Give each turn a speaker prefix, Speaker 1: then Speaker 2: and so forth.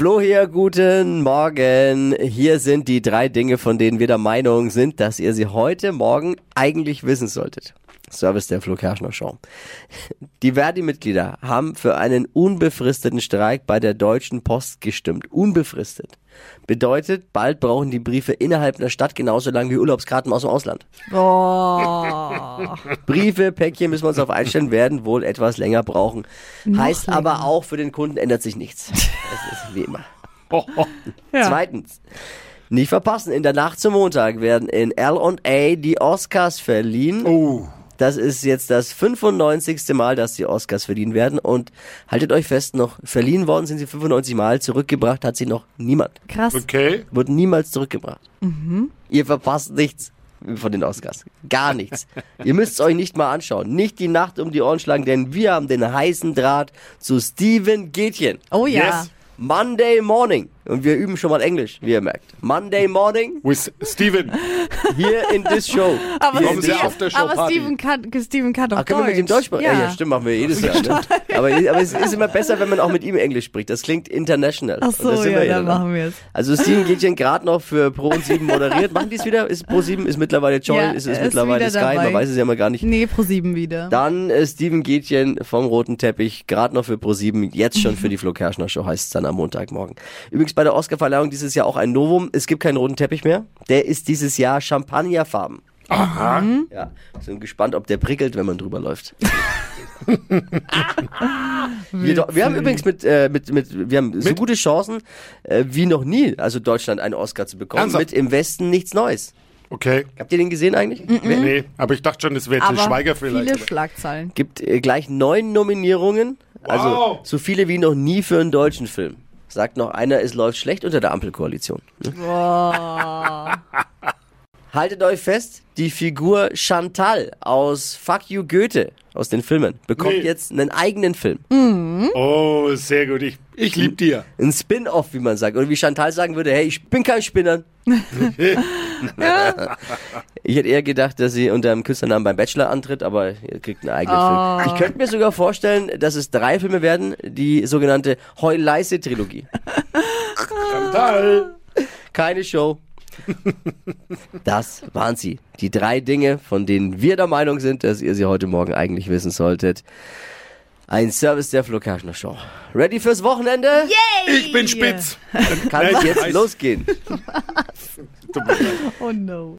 Speaker 1: Flo hier, guten Morgen. Hier sind die drei Dinge, von denen wir der Meinung sind, dass ihr sie heute Morgen eigentlich wissen solltet. Service der Flo Kerschner Show. Die Verdi-Mitglieder haben für einen unbefristeten Streik bei der Deutschen Post gestimmt. Unbefristet. Bedeutet, bald brauchen die Briefe innerhalb einer Stadt genauso lang wie Urlaubskarten aus dem Ausland.
Speaker 2: Oh.
Speaker 1: Briefe, Päckchen müssen wir uns auf einstellen, werden wohl etwas länger brauchen. heißt
Speaker 2: länger.
Speaker 1: aber auch, für den Kunden ändert sich nichts. Das ist wie immer.
Speaker 2: Ja.
Speaker 1: Zweitens. Nicht verpassen, in der Nacht zum Montag werden in L&A die Oscars verliehen.
Speaker 3: Oh.
Speaker 1: Das ist jetzt das 95. Mal, dass die Oscars verliehen werden. Und haltet euch fest, noch verliehen worden sind sie 95 Mal, zurückgebracht hat sie noch niemand.
Speaker 2: Krass.
Speaker 3: Okay.
Speaker 1: Wird niemals zurückgebracht. Ihr verpasst nichts von den Oscars. Gar nichts. Ihr müsst es euch nicht mal anschauen. Nicht die Nacht um die Ohren schlagen, denn wir haben den heißen Draht zu Steven Gätchen.
Speaker 2: Oh ja.
Speaker 3: Yes.
Speaker 1: Monday Morning. Und wir üben schon mal Englisch, wie ihr merkt. Monday Morning,
Speaker 3: With Steven.
Speaker 1: here in this show.
Speaker 2: Aber,
Speaker 1: Hier
Speaker 3: Kommen
Speaker 1: in
Speaker 3: Sie
Speaker 1: this
Speaker 3: auf der Show
Speaker 2: aber. Steven kann, Steven kann doch
Speaker 1: Ach, können wir mit ihm Deutsch sprechen? Ja. ja, stimmt, machen wir jedes Jahr. Ne? Aber, aber es ist immer besser, wenn man auch mit ihm Englisch spricht. Das klingt international.
Speaker 2: Ach so, ja, dann machen wir es.
Speaker 1: Also Steven Gätchen gerade noch für Pro 7 moderiert. Machen die es wieder? Ist Pro 7 ist mittlerweile Joy,
Speaker 2: Ja,
Speaker 1: ist es
Speaker 2: ist
Speaker 1: mittlerweile Sky,
Speaker 2: dabei.
Speaker 1: man weiß es ja immer gar nicht.
Speaker 2: Nee, pro sieben wieder.
Speaker 1: Dann äh, Steven Gätchen vom Roten Teppich, gerade noch für Pro 7, jetzt schon für die Flo Kerschner Show, heißt es dann am Montagmorgen. Übrigens bei der Oscarverleihung dieses Jahr auch ein Novum. Es gibt keinen roten Teppich mehr. Der ist dieses Jahr Champagnerfarben.
Speaker 3: Aha.
Speaker 1: Ja, sind gespannt, ob der prickelt, wenn man drüber läuft. wir, wir haben übrigens mit, äh, mit, mit, wir haben so
Speaker 3: Mit?
Speaker 1: gute Chancen äh, wie noch nie, also Deutschland einen Oscar zu bekommen.
Speaker 3: Ernsthaft?
Speaker 1: Mit im Westen nichts Neues.
Speaker 3: Okay.
Speaker 1: Habt ihr den gesehen eigentlich? Wer-
Speaker 3: Nee, aber ich dachte schon, das wäre Til
Speaker 2: aber
Speaker 3: Schweiger
Speaker 2: viele
Speaker 3: vielleicht.
Speaker 2: Schlagzeilen.
Speaker 1: Gibt äh, gleich neun Nominierungen. Also
Speaker 3: Wow.
Speaker 1: so viele wie noch nie für einen deutschen Film. Sagt noch einer, es läuft schlecht unter der Ampelkoalition. Ne? Haltet euch fest, die Figur Chantal aus Fuck You Goethe aus den Filmen bekommt
Speaker 3: Nee.
Speaker 1: jetzt einen eigenen Film.
Speaker 3: Oh, sehr gut. Ich, ich lieb dir.
Speaker 1: Ein Spin-off, wie man sagt. Oder wie Chantal sagen würde, hey, ich bin kein Spinner. ich hätte eher gedacht, dass sie unter dem Künstlernamen beim Bachelor antritt, aber ihr kriegt einen eigenen
Speaker 2: Oh.
Speaker 1: Film. Ich könnte mir sogar vorstellen, dass es drei Filme werden, die sogenannte Heuleise-Trilogie.
Speaker 3: Chantal.
Speaker 1: Keine Show. Das waren sie. Die drei Dinge, von denen wir der Meinung sind, dass ihr sie heute Morgen eigentlich wissen solltet. Ein Service der Flo Kerschner Show. Ready fürs Wochenende?
Speaker 3: Ich bin spitz.
Speaker 1: Kann
Speaker 3: Nein,
Speaker 1: jetzt losgehen.
Speaker 3: Leid.
Speaker 2: Oh no.